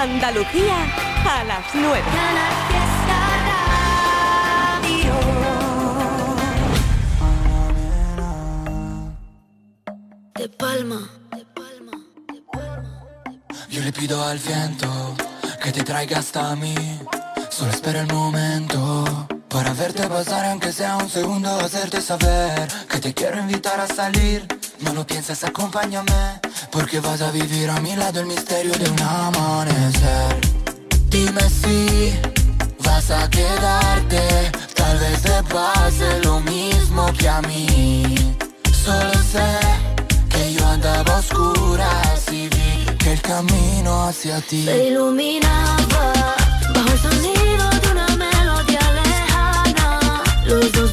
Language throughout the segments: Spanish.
Andalucía a las 9. De palma, de palma, de palma. Yo le pido al viento que te traiga hasta mí. Solo espera el momento para verte pasar, aunque sea un segundo, hacerte saber que te quiero invitar a salir. No lo pienses, acompáñame, porque vas a vivir a mi lado el misterio de un amanecer. Dime si vas a quedarte, tal vez te pase lo mismo que a mí. Solo sé que yo andaba a oscuras y vi que el camino hacia ti Se iluminaba bajo el sonido de una melodía lejana. Los dos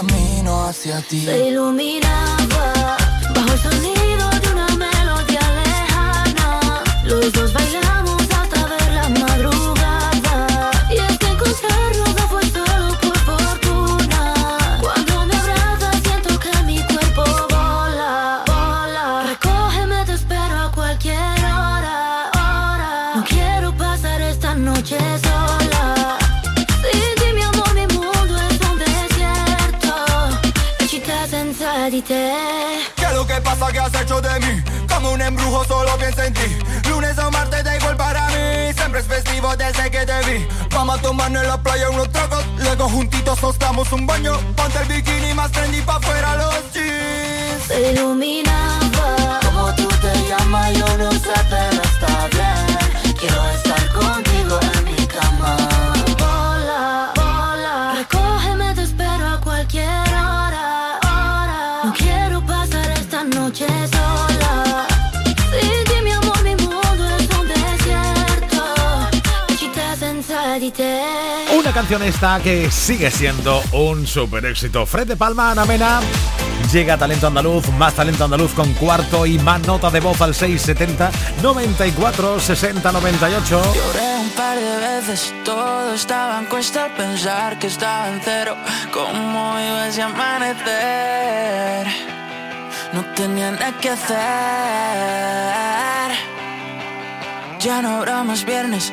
camino hacia ti. Se iluminaba bajo el sonido tomarnos en la playa unos tragos. Luego juntitos nos damos un baño. Ponte el bikini más trendy pa' fuera los jeans. Se iluminaba. Como tú te llamas yo no sé pero está bien. Quiero canción esta que sigue siendo un super éxito. Fred de Palma, Ana Mena. Llega Talento Andaluz, más Talento Andaluz con cuarto y más nota de voz al 670 94 60 98. Lloré un par de veces todo estaba en cuesta pensar que estaba en cero. ¿Cómo iba ese amanecer? No tenía nada que hacer. Ya no habrá más viernes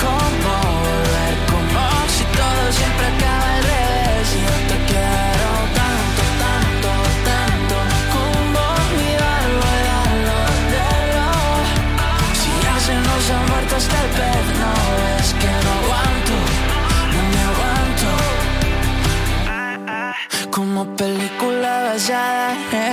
Como volver, como si todo siempre acaba al revés. Y yo te quiero tanto, tanto, tanto, como olvidarlo y darlo, darlo. Si ya se nos muerto hasta el pez, no es que no aguanto, no me aguanto. Como película basada en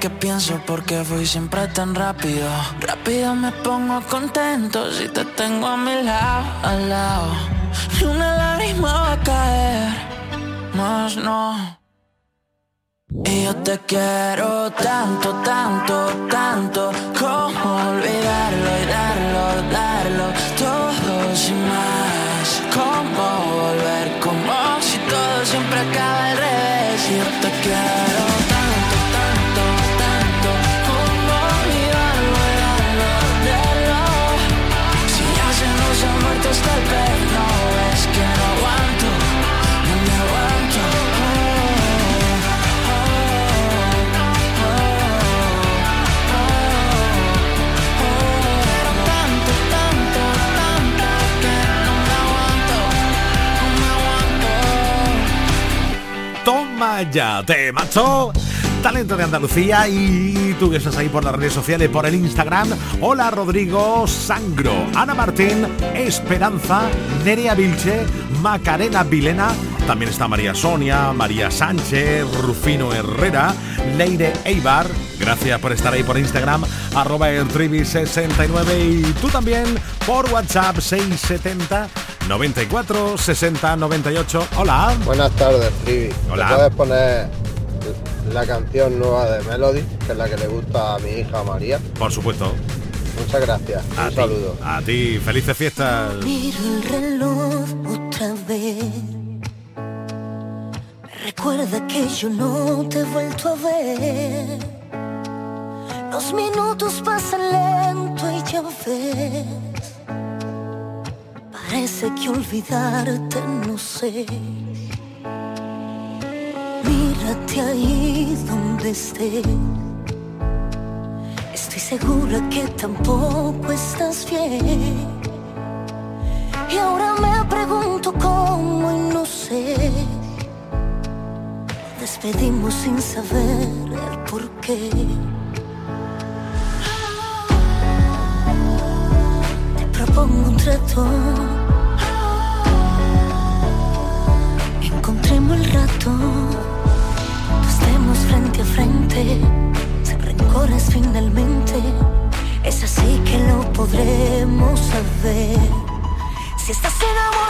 que pienso porque fui siempre tan rápido. Rápido me pongo contento si te tengo a mi lado, al lado. Ni una lágrima va a caer, más no. Y yo te quiero tanto, tanto, tanto Como olvidarlo no me aguanto. Toma ya, te macho. Talento de Andalucía y tú estás ahí por las redes sociales, por el Instagram. Hola Rodrigo Sangro, Ana Martín, Esperanza, Nerea Vilche, Macarena Vilena. También está María Sonia, María Sánchez, Rufino Herrera, Leire Eibar. Gracias por estar ahí por Instagram, arroba el trivi69 y tú también por WhatsApp 670 94 60 98. Hola. Buenas tardes, Trivi. Hola. ¿Me puedes poner la canción nueva de Melody, que es la que le gusta a mi hija María? Por supuesto. Muchas gracias. A Un ti, saludo. A ti, felices fiestas. Miro el reloj otra vez. Me recuerda que yo no te he vuelto a ver. Los minutos pasan lento y ya ves. Parece que olvidarte no sé. Mírate ahí donde estés. Estoy segura que tampoco estás bien. Y ahora me pregunto cómo y no sé. Despedimos sin saber el por qué. Te propongo un trato. Encontremos el rato. Estemos frente a frente. Sin rencores finalmente. Es así que lo podremos saber. Si estás enamorado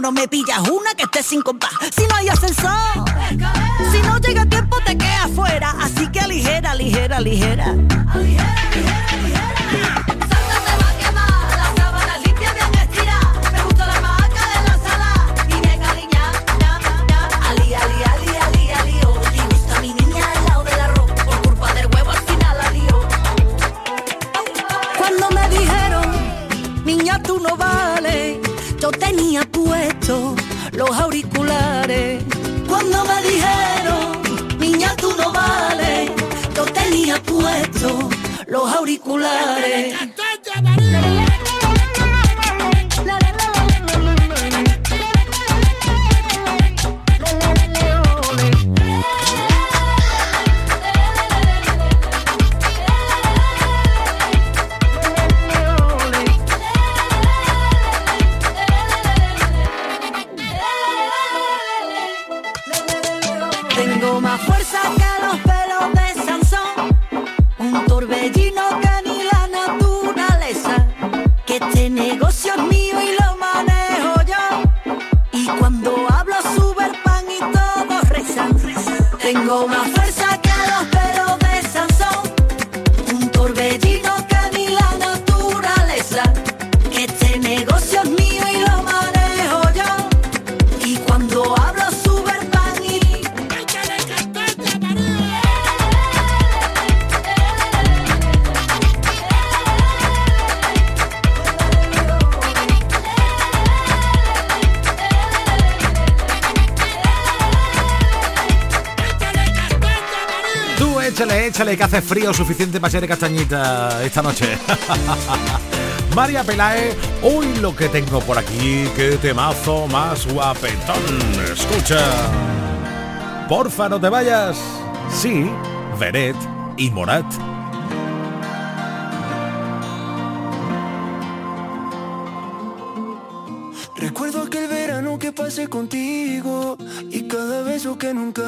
no me pillas una que esté sin compás. Que hace frío suficiente para ser castañita esta noche. María Pelae, hoy lo que tengo por aquí, qué temazo más guapetón. Escucha. Porfa, no te vayas. Sí, Veret y Morat. Recuerdo aquel verano que pasé contigo y cada beso que nunca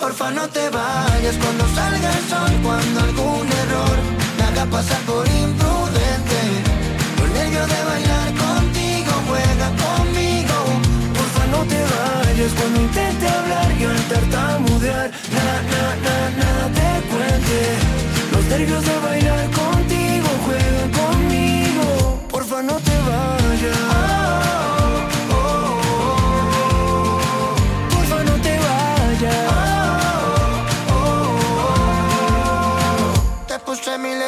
Porfa no te vayas cuando salga el sol, cuando algún error me haga pasar por imprudente. Con nervio de bailar contigo, juega conmigo. Porfa no te vayas cuando intente hablar y al tartamudear. Nada, nada, nada, nada te cuente. Los nervios de bailar contigo,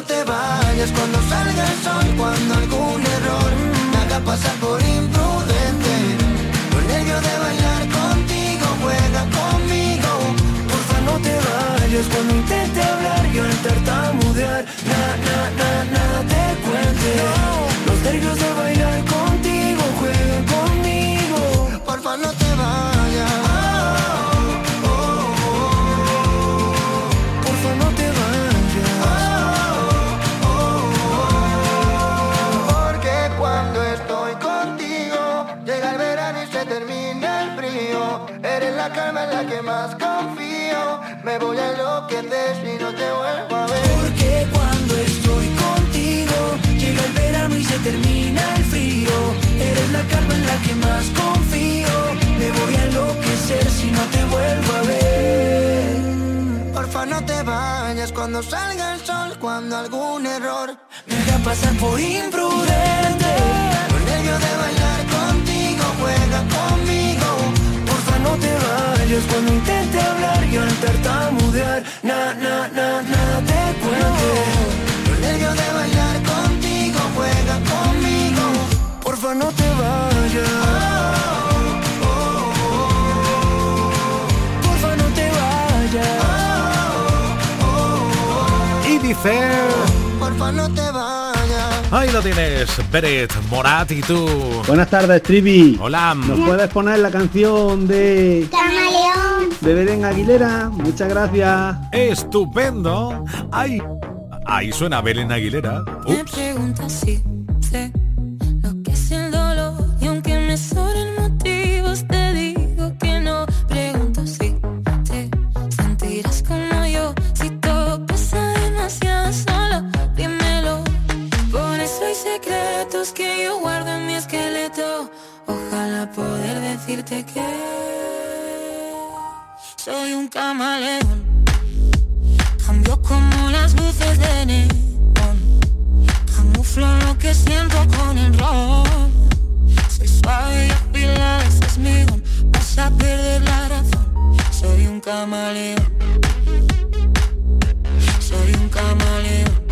no te vayas cuando salga el sol, cuando algún error me haga pasar por imprudente. Con nervio de bailar contigo, juega conmigo. Porfa, no te vayas cuando intente hablar y al tartamudear. Que más confío. Me voy a enloquecer si no te vuelvo a ver. Porfa, no te vayas cuando salga el sol, cuando algún error me haga pasar por imprudente. Con nervio de bailar contigo, juega conmigo. Porfa, no te vayas cuando intente hablar y al tartamudear. Na, na, na, nada dice... Porfa, no te vayas. Ahí lo tienes, Beret, Morat y tú. Buenas tardes, Trivi. Hola. ¿Nos puedes poner la canción de Camaleón. de Belén Aguilera? Muchas gracias. Estupendo. Ahí, ahí suena Belén Aguilera. Me preguntas si sé soy un camaleón. Cambio como las luces de neón. Camuflo lo que siento con el ron. Soy suave y afilada, ese es mi don. Vas a perder la razón. Soy un camaleón. Soy un camaleón.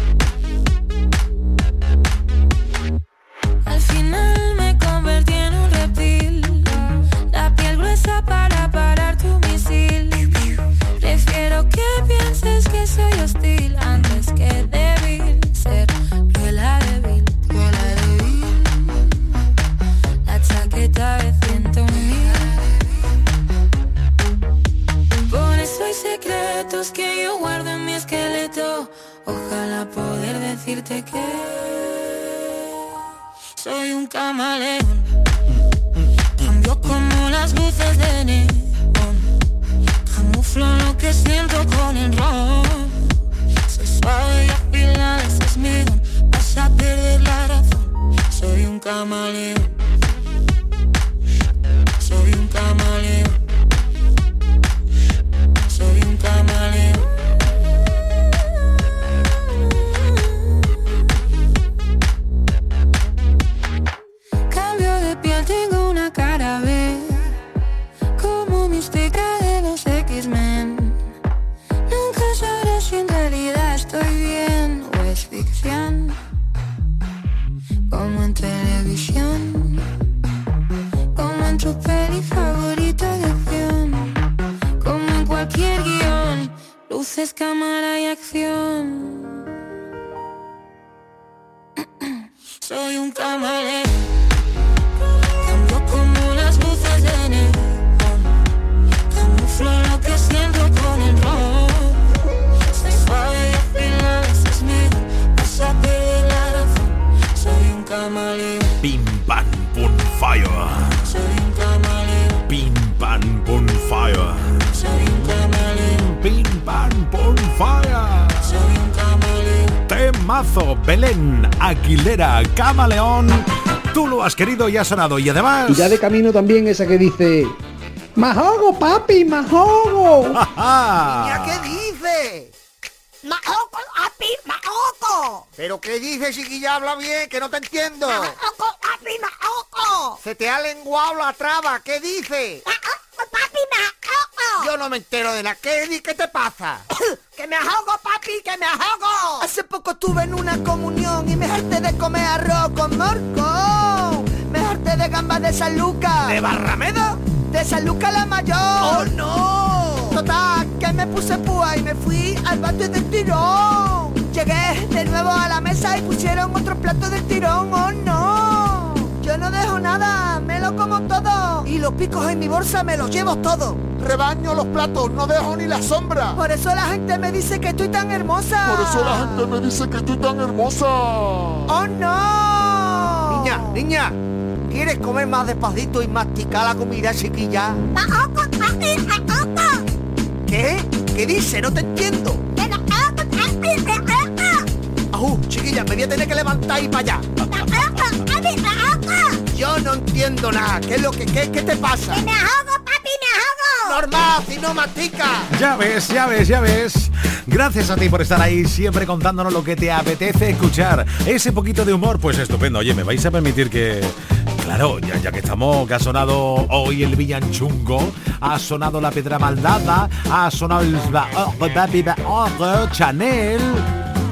Decirte que soy un camaleón. Cambio como las luces de neón. Camuflo lo que siento con el ron. Soy suave y afilada, ese es mi don. Vas a perder la razón. Soy un camaleón. Querido y ha sonado. Y además... Y ya de camino también esa que dice... ¡Majogo, papi, majogo! ¿Ya qué dice? ¡Majoco, papi, majoco! ¿Pero qué dices, chiquilla? Habla bien, que no te entiendo. ¡Majoco, papi, majoco! Se te ha lenguado la traba, ¿qué dice? ¡Majoco, papi, majoco! Yo no me entero de la ¿Qué, ¿Qué te pasa? ¡Que me ahogo, papi, que me ahogo! Hace poco estuve en una comunión y me harté de comer arroz con morco. De gambas de San Lucas. ¿De Barrameda? De San Lucas la mayor. ¡Oh, no! Total, que me puse púa y me fui al bate del tirón. Llegué de nuevo a la mesa y pusieron otro plato del tirón. ¡Oh, no! Yo no dejo nada, me lo como todo. Y los picos en mi bolsa me los llevo todos. Rebaño los platos, no dejo ni la sombra. Por eso la gente me dice que estoy tan hermosa. Por eso la gente me dice que estoy tan hermosa. ¡Oh, no! Niña, niña, ¿quieres comer más despacito y masticar la comida, chiquilla? ¿Qué? ¿Qué dice? No te entiendo. Ajú, chiquilla, me voy a tener que levantar y para allá. Yo no entiendo nada. ¿Qué es lo que qué, qué te pasa? ¡Que me ahogo, papi, me ahogo! Normal, si no mastica. Ya ves, ya ves, ya ves. Gracias a ti por estar ahí, siempre contándonos lo que te apetece escuchar. Ese poquito de humor, pues estupendo. Oye, me vais a permitir que... Claro, ya, ya que estamos, que ha sonado hoy el Villanchungo, ha sonado la Pedra Maldada, ha sonado el Chanel.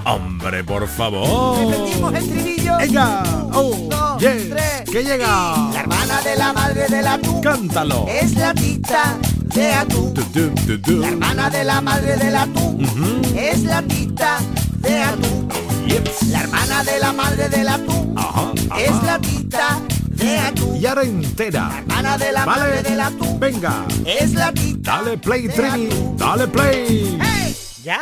Hombre, por favor. Repetimos el trinillo. Venga. Oh, dos, tres, que llega. La hermana de la madre del atún. Cántalo. Es la tita de atún. Tu, tu, tu. La hermana de la madre del atún. Ujú. Es la tita de atún. Yes. La hermana de la madre del atún. Ajá, ajá. Es la tita de. Y ahora entera. La hermana de la madre del atún. Venga. Es la tita. Dale play, de Trini. Dale play. ¡Hey! ¿Ya?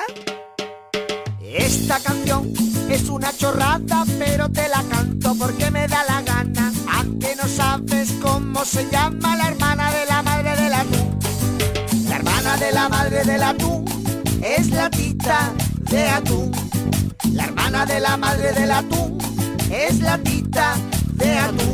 Esta canción es una chorrada, pero te la canto porque me da la gana. Aunque no sabes cómo se llama la hermana de la madre del atún. La hermana de la madre del atún es la tita de atún. La hermana de la madre del atún es la tita de atún.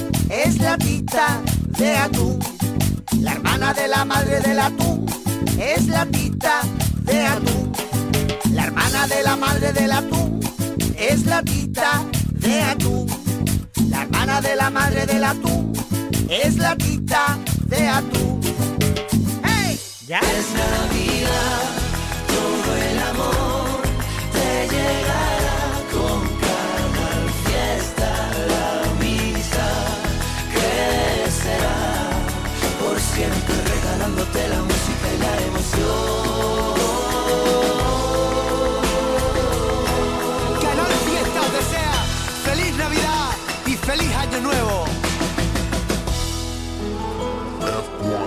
es la tita de atún. La hermana de la madre del atún es la tita de atún. La hermana de la madre del atún es la tita de atún. La hermana de la madre del atún es la tita de atún. ¡Hey! ¿Ya? Es Navidad,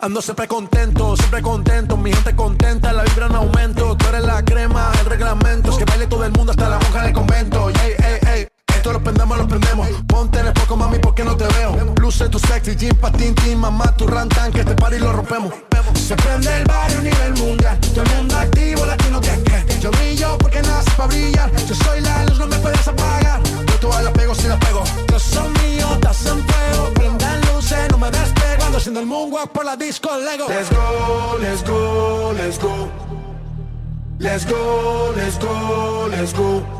Ando siempre contento, siempre contento, mi gente contenta, la vibra en aumento, tú eres la crema, el reglamento, es que baile todo el mundo hasta la monja del convento, ey, ey, ey, esto lo prendemos, lo prendemos, ponte en el poco mami porque no te veo, luce tu sexy, jean patín, tin, mamá, tu rantan, que este party lo rompemos, se prende el barrio a nivel mundial, todo el mundo activo, latino que yo brillo porque nace para brillar, yo soy la luz, no me puedes apagar, yo todas las pego si las pego, yo soy mío, estás en fuego, prendan haciendo el moonwalk por la disco Lego. Let's go, let's go, let's go. Let's go, let's go, let's go.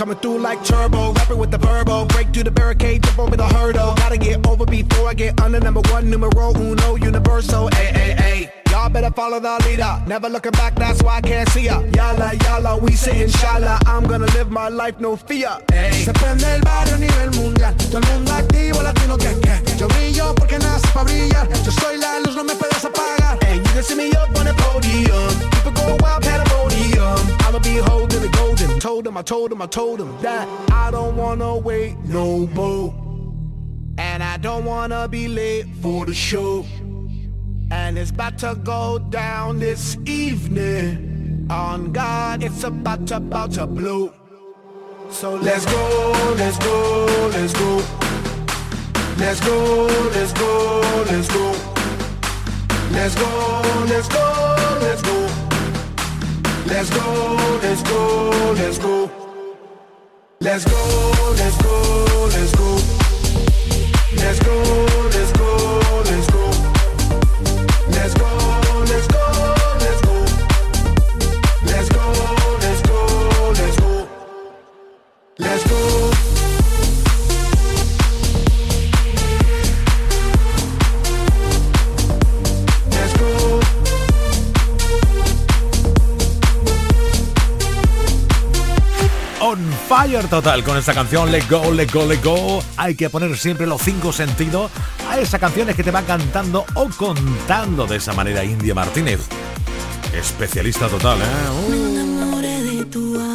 Coming through like turbo, rapping with the verbo. Break through the barricade, jump over the hurdle. Gotta get over before I get under number one, numero uno, universal. Ay, ay, ay. Y'all better follow the leader. Never looking back, that's why I can't see ya. Yala, yala, we say inshallah. I'm gonna live my life, no fear. Se prende el barrio a nivel mundial. Todo el mundo activo, latino que que. Yo brillo porque nace para brillar. Yo soy la luz, no me puedes apagar. Hey, you can see me up on the podium. People go wild, pandemonium. I'ma be holding the golden. Told him, I told him, I told him that I don't wanna wait no more. And I don't wanna be late for the show. And it's about to go down this evening. On God, it's about to, about to blow. So let's go, let's go, let's go. Let's go, let's go, let's go. Let's go, let's go, let's go. Let's go, let's go, let's go. Let's go, let's go, let's go. Let's go, let's go, let's go. Fire total con esta canción Let Go, Let Go, Let Go. Hay que poner siempre los cinco sentidos a esas canciones que te va cantando o contando de esa manera India Martínez. Especialista total, ¿eh?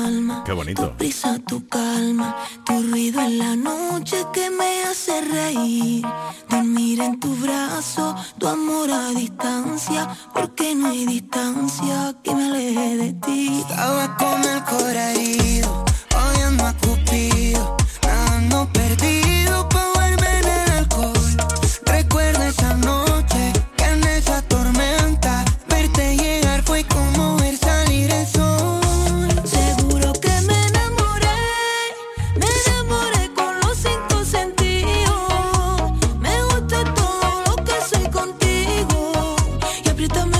Alma. Qué bonito. Prisa, tu calma, tu ruido en la noche que me hace reír. Dormir en tu brazo, tu amor a distancia, porque no hay distancia que me aleje de ti. Estaba con el corazón odiando a Cupido, nadando perdido pa' volver en el alcohol. Recuerdo esa noche, que en esa tormenta, verte llegar fue como ver salir el sol. Seguro que me enamoré, me enamoré con los cinco sentidos. Me gusta todo lo que soy contigo. Y apriétame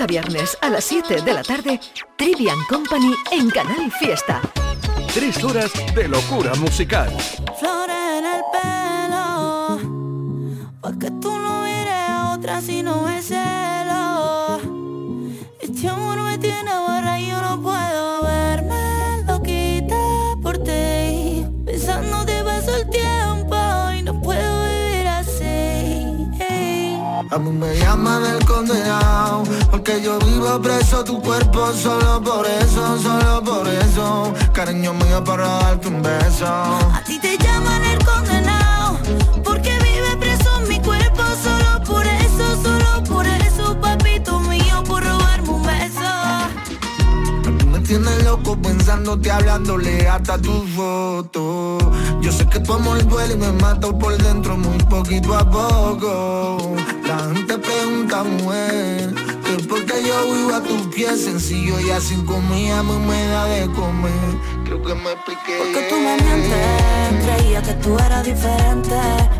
a viernes a las 7 de la tarde, Trivian Company en Canal Fiesta. Tres horas de locura musical. Tu cuerpo Solo por eso, solo por eso. Cariño mío para darte un beso. A ti te llaman el condenado Porque vive preso en mi cuerpo. Solo por eso, solo por eso Papito mío, por robarme un beso. Tú me tienes loco pensándote hablándole hasta tu foto. Yo sé que tu amor duele y me mata por dentro muy poquito a poco. La gente pregunta, mujer, que por qué yo vivo a tus pies sencillo y así comida mí me de comer. Creo que me expliqué Porque tú me mientes Creía que tú eras diferente.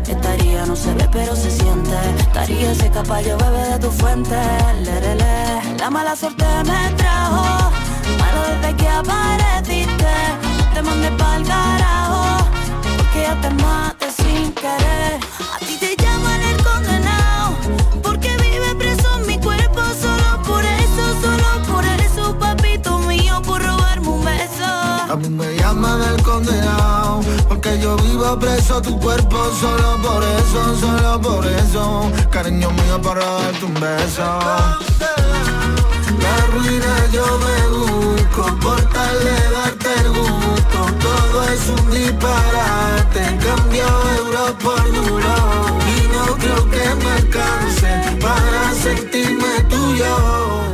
Estaría, no se ve pero se siente. Estaría ese yo bebe de tu fuente. Lerele. La mala suerte me trajo Malo desde que apareciste. Te mandé pa'l carajo Porque ya te maté sin querer. A ti te vivo preso tu cuerpo Solo por eso, solo por eso. Cariño mío para darte un beso. La ruina yo me busco Por tal de darte el gusto. Todo es un disparate Cambio euros por duro. Y no creo que me alcance Para sentirme tuyo.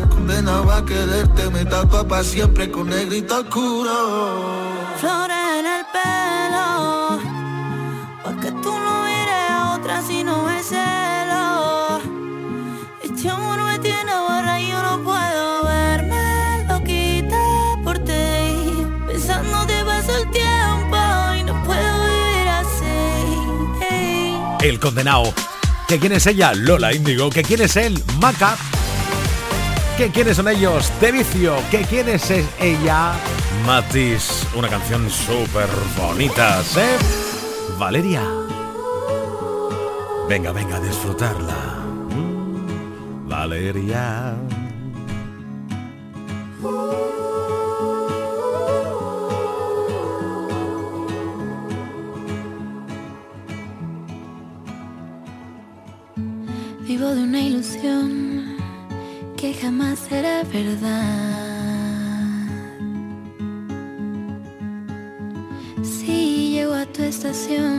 Condenado a quererte Me tapa para siempre con negrito oscuro el condenado. ¿Que quién es ella? Lola Índigo. ¿Que quién es él? Maca. ¿Que quiénes son ellos? De vicio. ¿Que quién es ella? Matis. Una canción súper bonita, ¿eh? Valeria. Venga, venga, a disfrutarla. Valeria. Vivo de una ilusión que jamás será verdad. A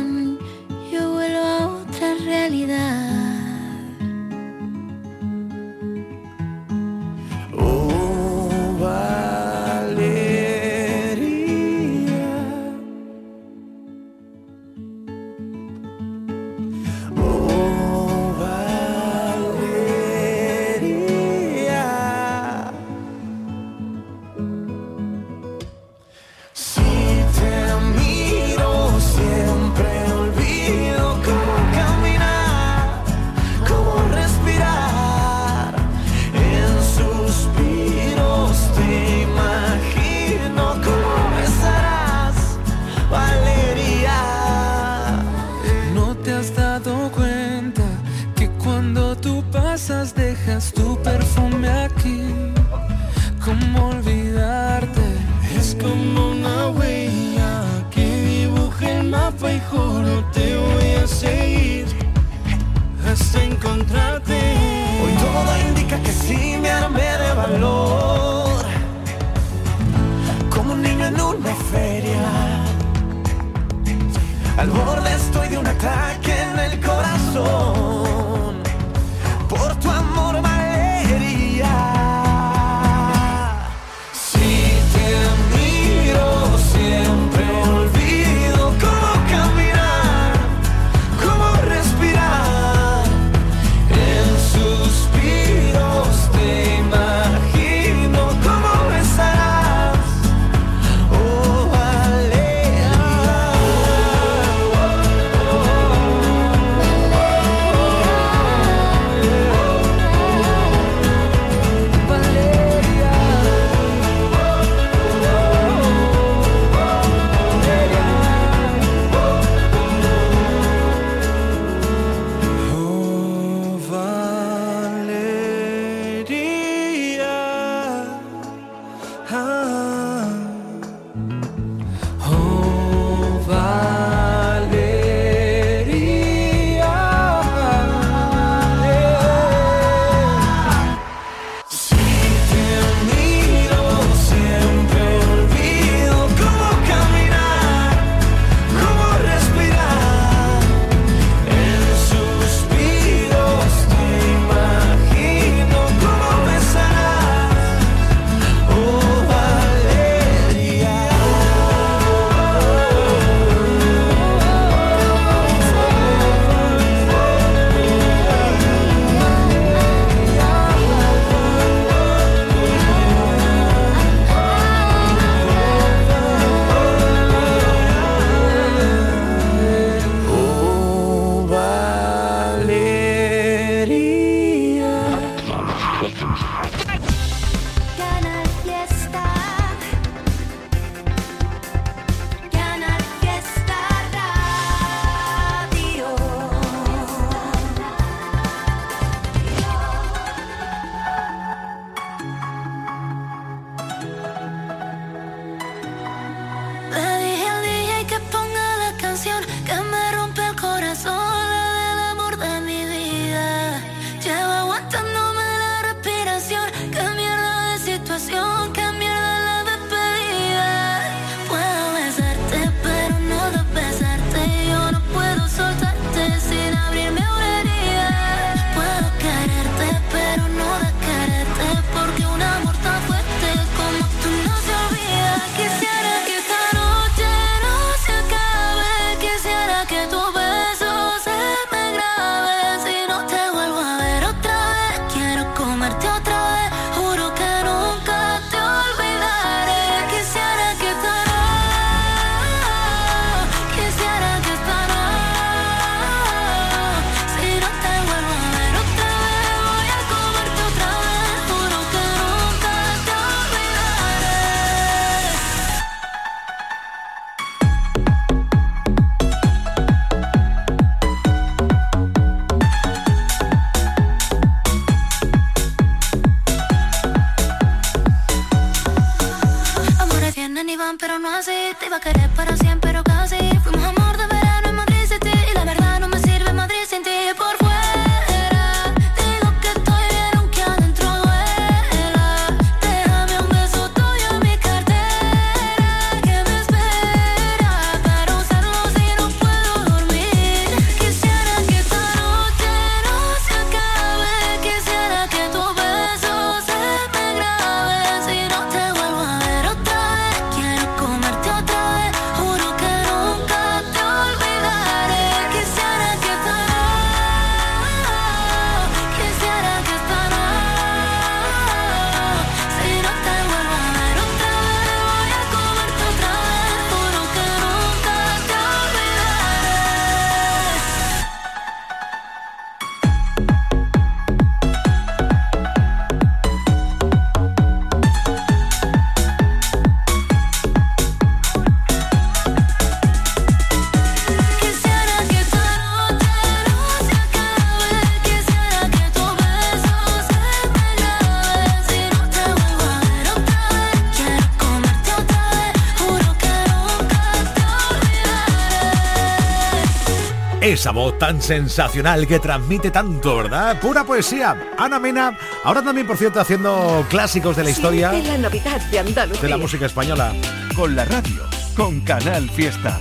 esa voz tan sensacional que transmite tanto, ¿verdad? Pura poesía. Ana Mena, ahora también, por cierto, haciendo clásicos de la historia. Sí, de la Navidad de Andalucía. De la música española. Con la radio, con Canal Fiesta.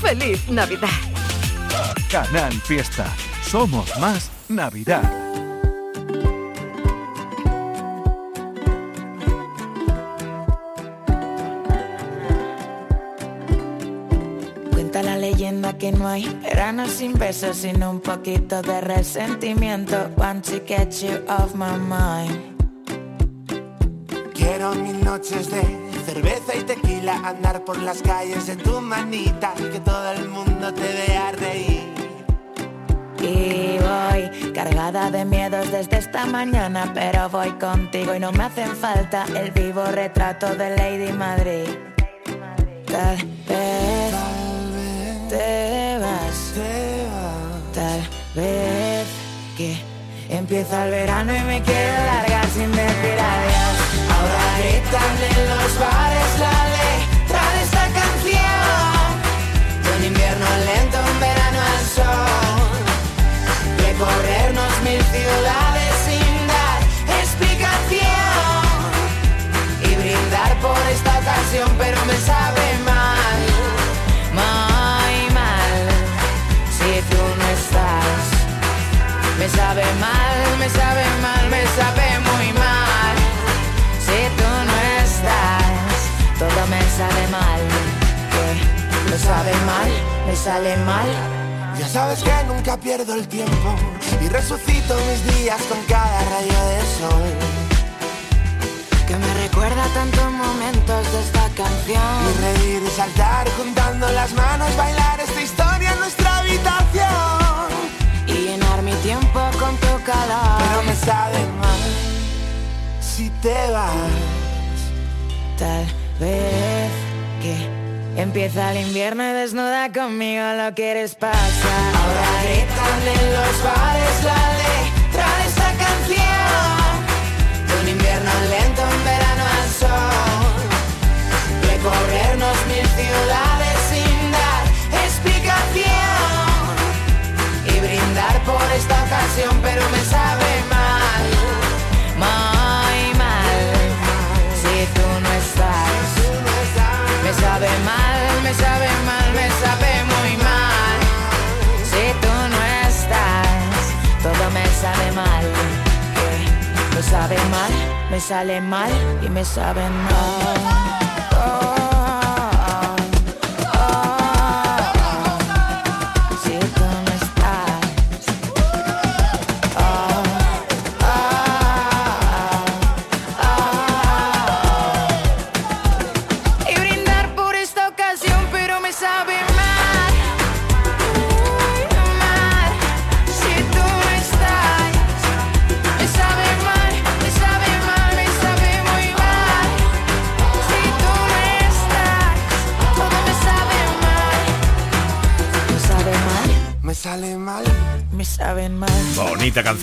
¡Feliz Navidad! Canal Fiesta. Somos más Navidad. Hay verano sin besos, sino un poquito de resentimiento. Want to get you off my mind. Quiero mil noches de cerveza y tequila, andar por las calles en tu manita, que todo el mundo te vea reír. Y voy cargada de miedos desde esta mañana, pero voy contigo y no me hacen falta el vivo retrato de Lady Madrid. Tal vez te vas, tal vez que empieza el verano y me quiero largar sin decir adiós. Ahora gritan en los bares la me sabe mal, me sabe muy mal. Si tú no estás, todo me sale mal. Que lo sabe mal, me sale mal. Ya sabes que nunca pierdo el tiempo y resucito mis días con cada rayo de sol. Que me recuerda tantos momentos de esta canción. Y reír y saltar juntando las manos, bailar esta historia en nuestra habitación. Llenar mi tiempo con tu calor. Pero me sabe mal si te vas. Tal vez que empieza el invierno y desnuda conmigo lo quieres pasar. Ahora gritan en los bares la letra de esta canción. De un invierno lento, un verano al sol. Recorrernos por esta ocasión, pero me sabe mal. Muy mal. Si tú no estás. Me sabe mal, me sabe mal, me sabe muy mal. Si tú no estás, todo me sabe mal. Que Me sabe mal, me sale mal y me sabe mal.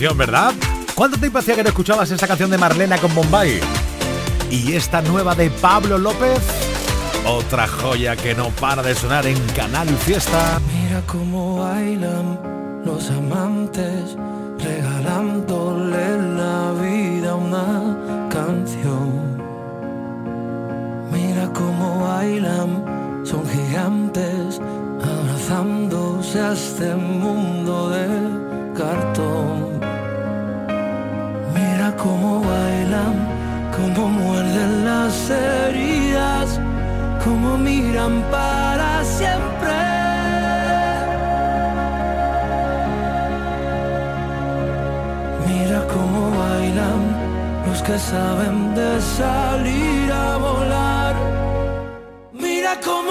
Canción, ¿verdad? ¿Cuánto tiempo hacía que no escuchabas esa canción de Marlena con Bombay? Y esta nueva de Pablo López, otra joya que no para de sonar en Canal Fiesta. Mira cómo bailan los amantes, regalándole la vida a una canción. Mira cómo bailan, son gigantes, abrazándose a este mundo de cartón. Cómo bailan, cómo muerden las heridas, cómo miran para siempre. Mira cómo bailan los que saben de salir a volar. Mira cómo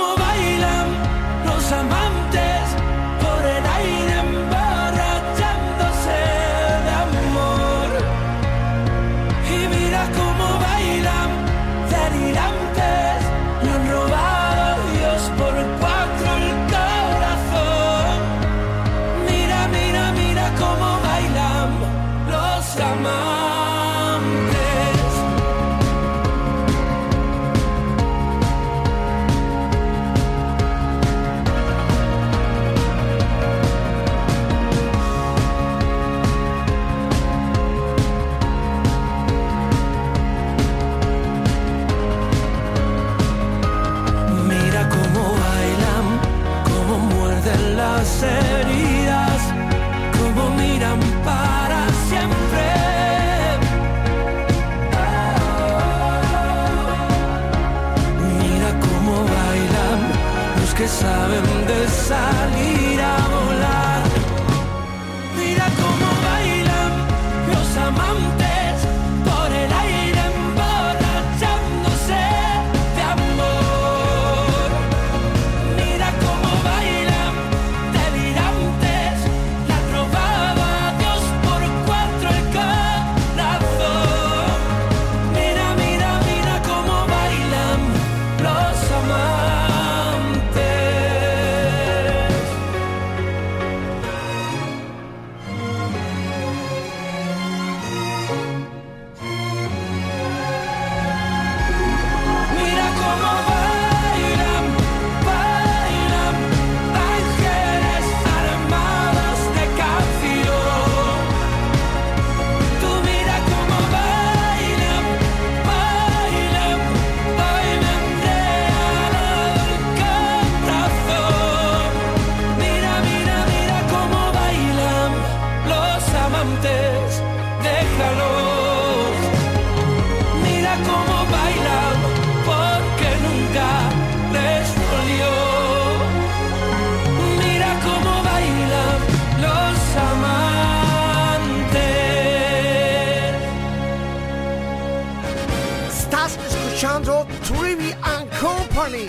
escuchando Trivi and Company.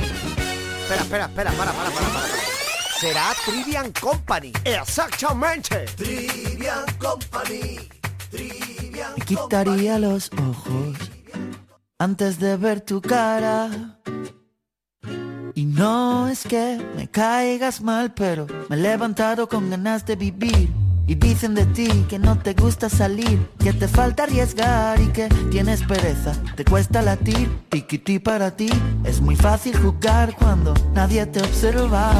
Espera, espera, espera, para, para, para, para. Será Trivian Company. Exactamente. Trivian Company. Me quitaría los ojos antes de ver tu cara. Y no es que me caigas mal, pero me he levantado con ganas de vivir. Y dicen de ti que no te gusta salir, que te falta arriesgar y que tienes pereza, te cuesta latir, tiquití para ti. Es muy fácil jugar cuando nadie te observa.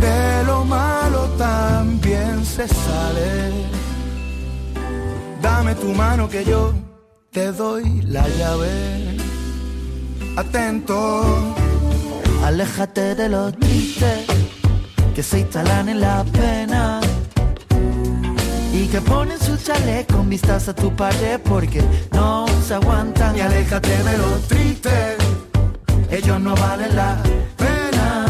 De lo malo también se sale. Dame tu mano que yo te doy la llave. Atento. Aléjate de los tristes que se instalan en la pena y que ponen su chalet con vistas a tu pared porque no se aguantan. Y aléjate de los tristes. Ellos no valen la pena.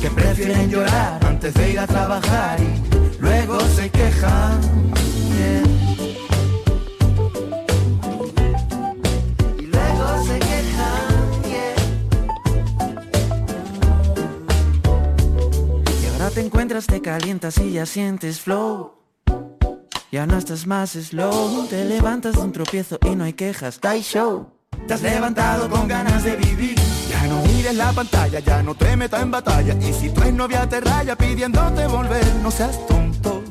Que prefieren llorar antes de ir a trabajar y luego se quejan. Yeah. Te encuentras, te calientas y ya sientes flow. Ya no estás más slow, te levantas de un tropiezo y no hay quejas. Die show. Te has levantado con ganas de vivir. Ya no mires la pantalla, ya no te metas en batalla. Y si tu novia te raya pidiéndote volver, no seas tonto.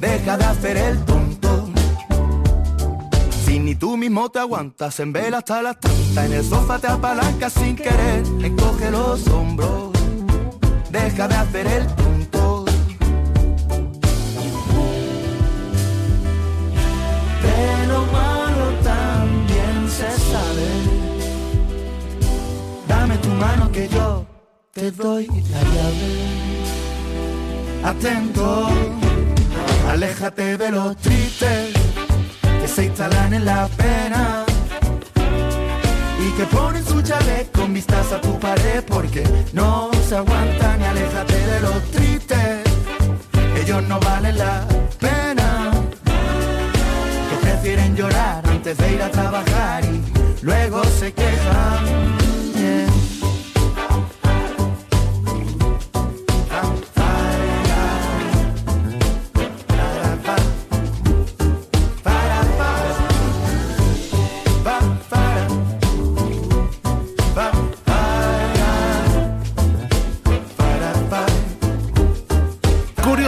Deja de hacer el tonto. Si ni tú mismo te aguantas, en vela hasta las tantas. En el sofá te apalancas sin querer, encoge los hombros. Deja de hacer el tonto. De lo malo también se sabe. Dame tu mano que yo te doy la llave. Atento, aléjate de los tristes que se instalan en la pena y que ponen su chalet con vistas a tu pared porque no se aguantan y aléjate de los tristes. Ellos no valen la pena. que prefieren llorar antes de ir a trabajar y luego se quejan.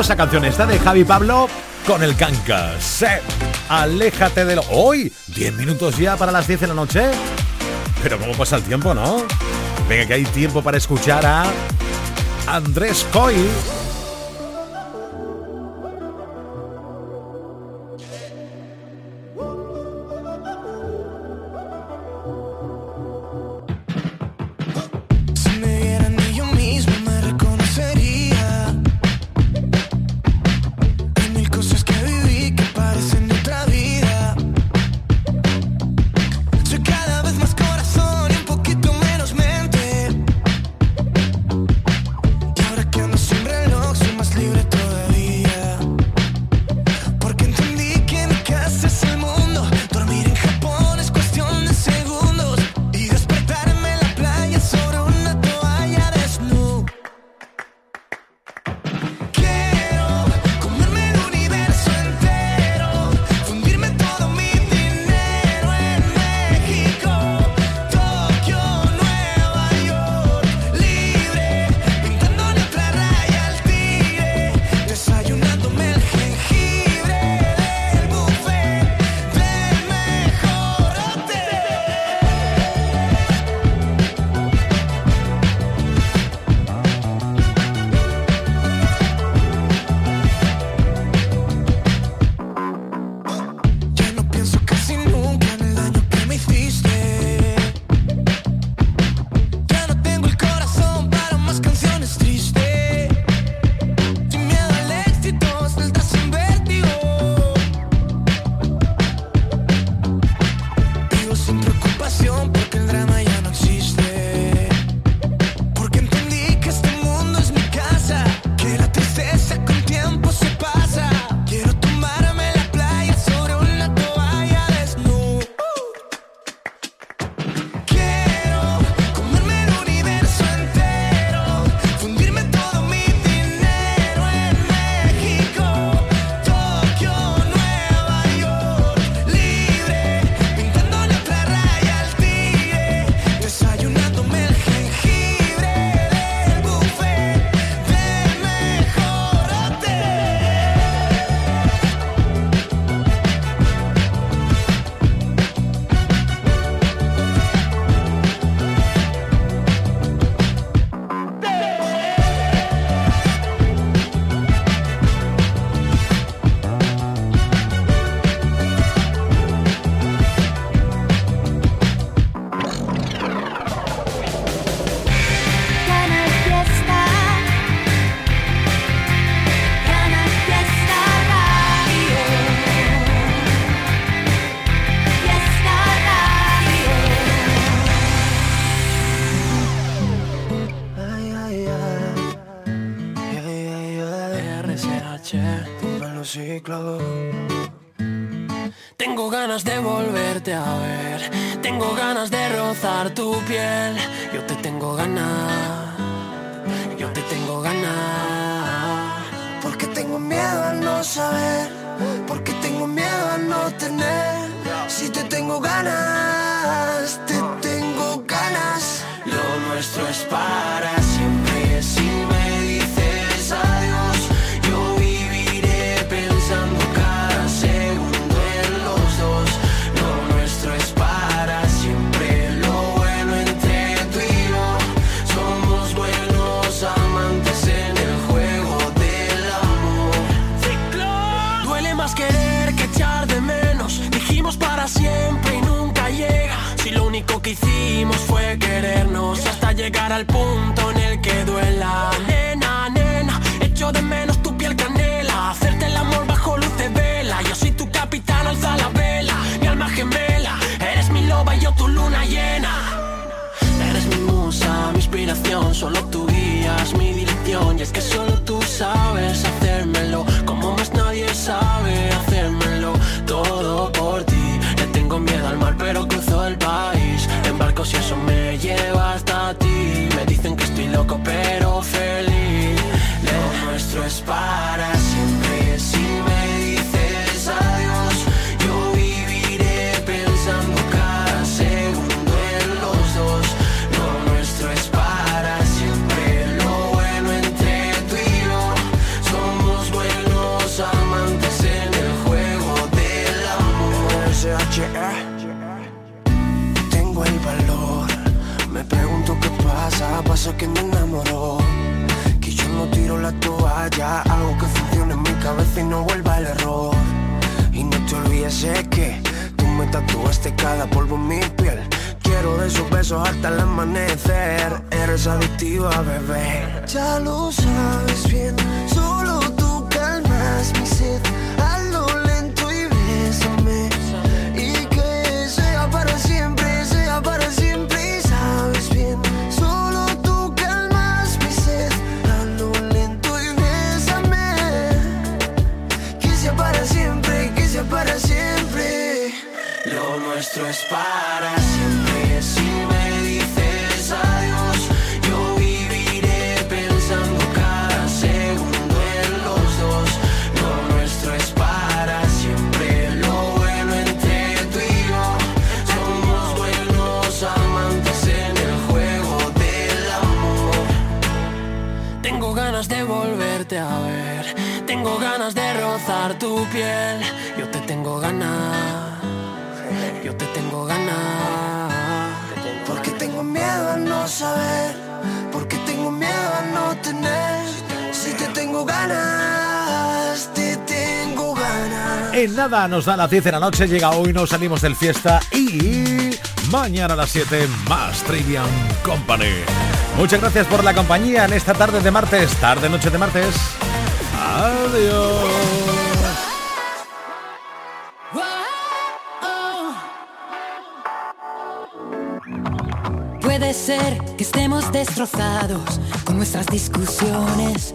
Curiosa canción esta de Javi Pablo con el canca. Se aléjate de lo. ¡Hoy! 10 minutos ya para las 10 de la noche. Pero cómo pasa el tiempo, ¿no? Venga, que hay tiempo para escuchar a Andrés Coy. piel, yo te tengo ganas, yo te tengo ganas. Porque tengo miedo a no saber, porque tengo miedo a no tener, si te tengo ganas. llegar al punto En nada nos da las 10 de la noche, llega hoy, nos salimos del fiesta y mañana a las 7 más Trivian Company. Muchas gracias por la compañía en esta tarde de martes, tarde noche de martes. Adiós. Puede ser que estemos destrozados con nuestras discusiones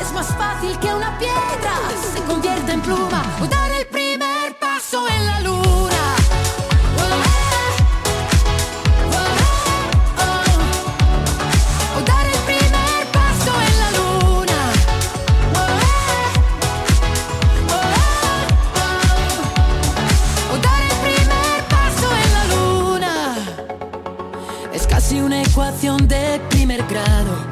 Es más fácil que una piedra, se convierte en pluma O dar el primer paso en la luna. O dar el primer paso en la luna. O dar el primer paso en la luna. Es casi una ecuación de primer grado.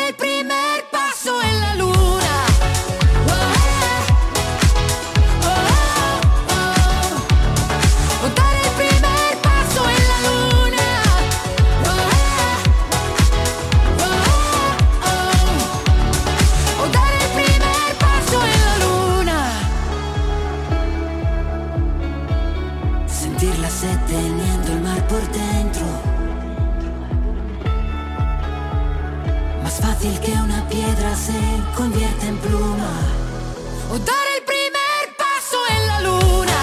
Convierte en pluma. O dar el primer paso en la luna.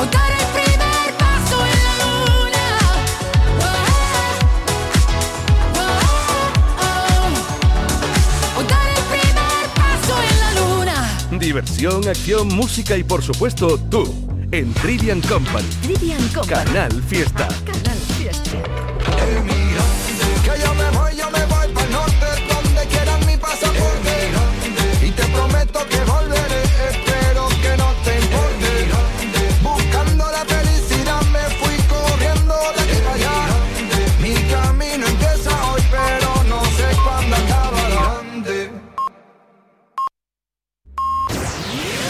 O dar el primer paso en la luna. O dar el primer paso en la luna. Diversión, acción, música y por supuesto tú en Trivian Company. Trivian Company. Canal Fiesta.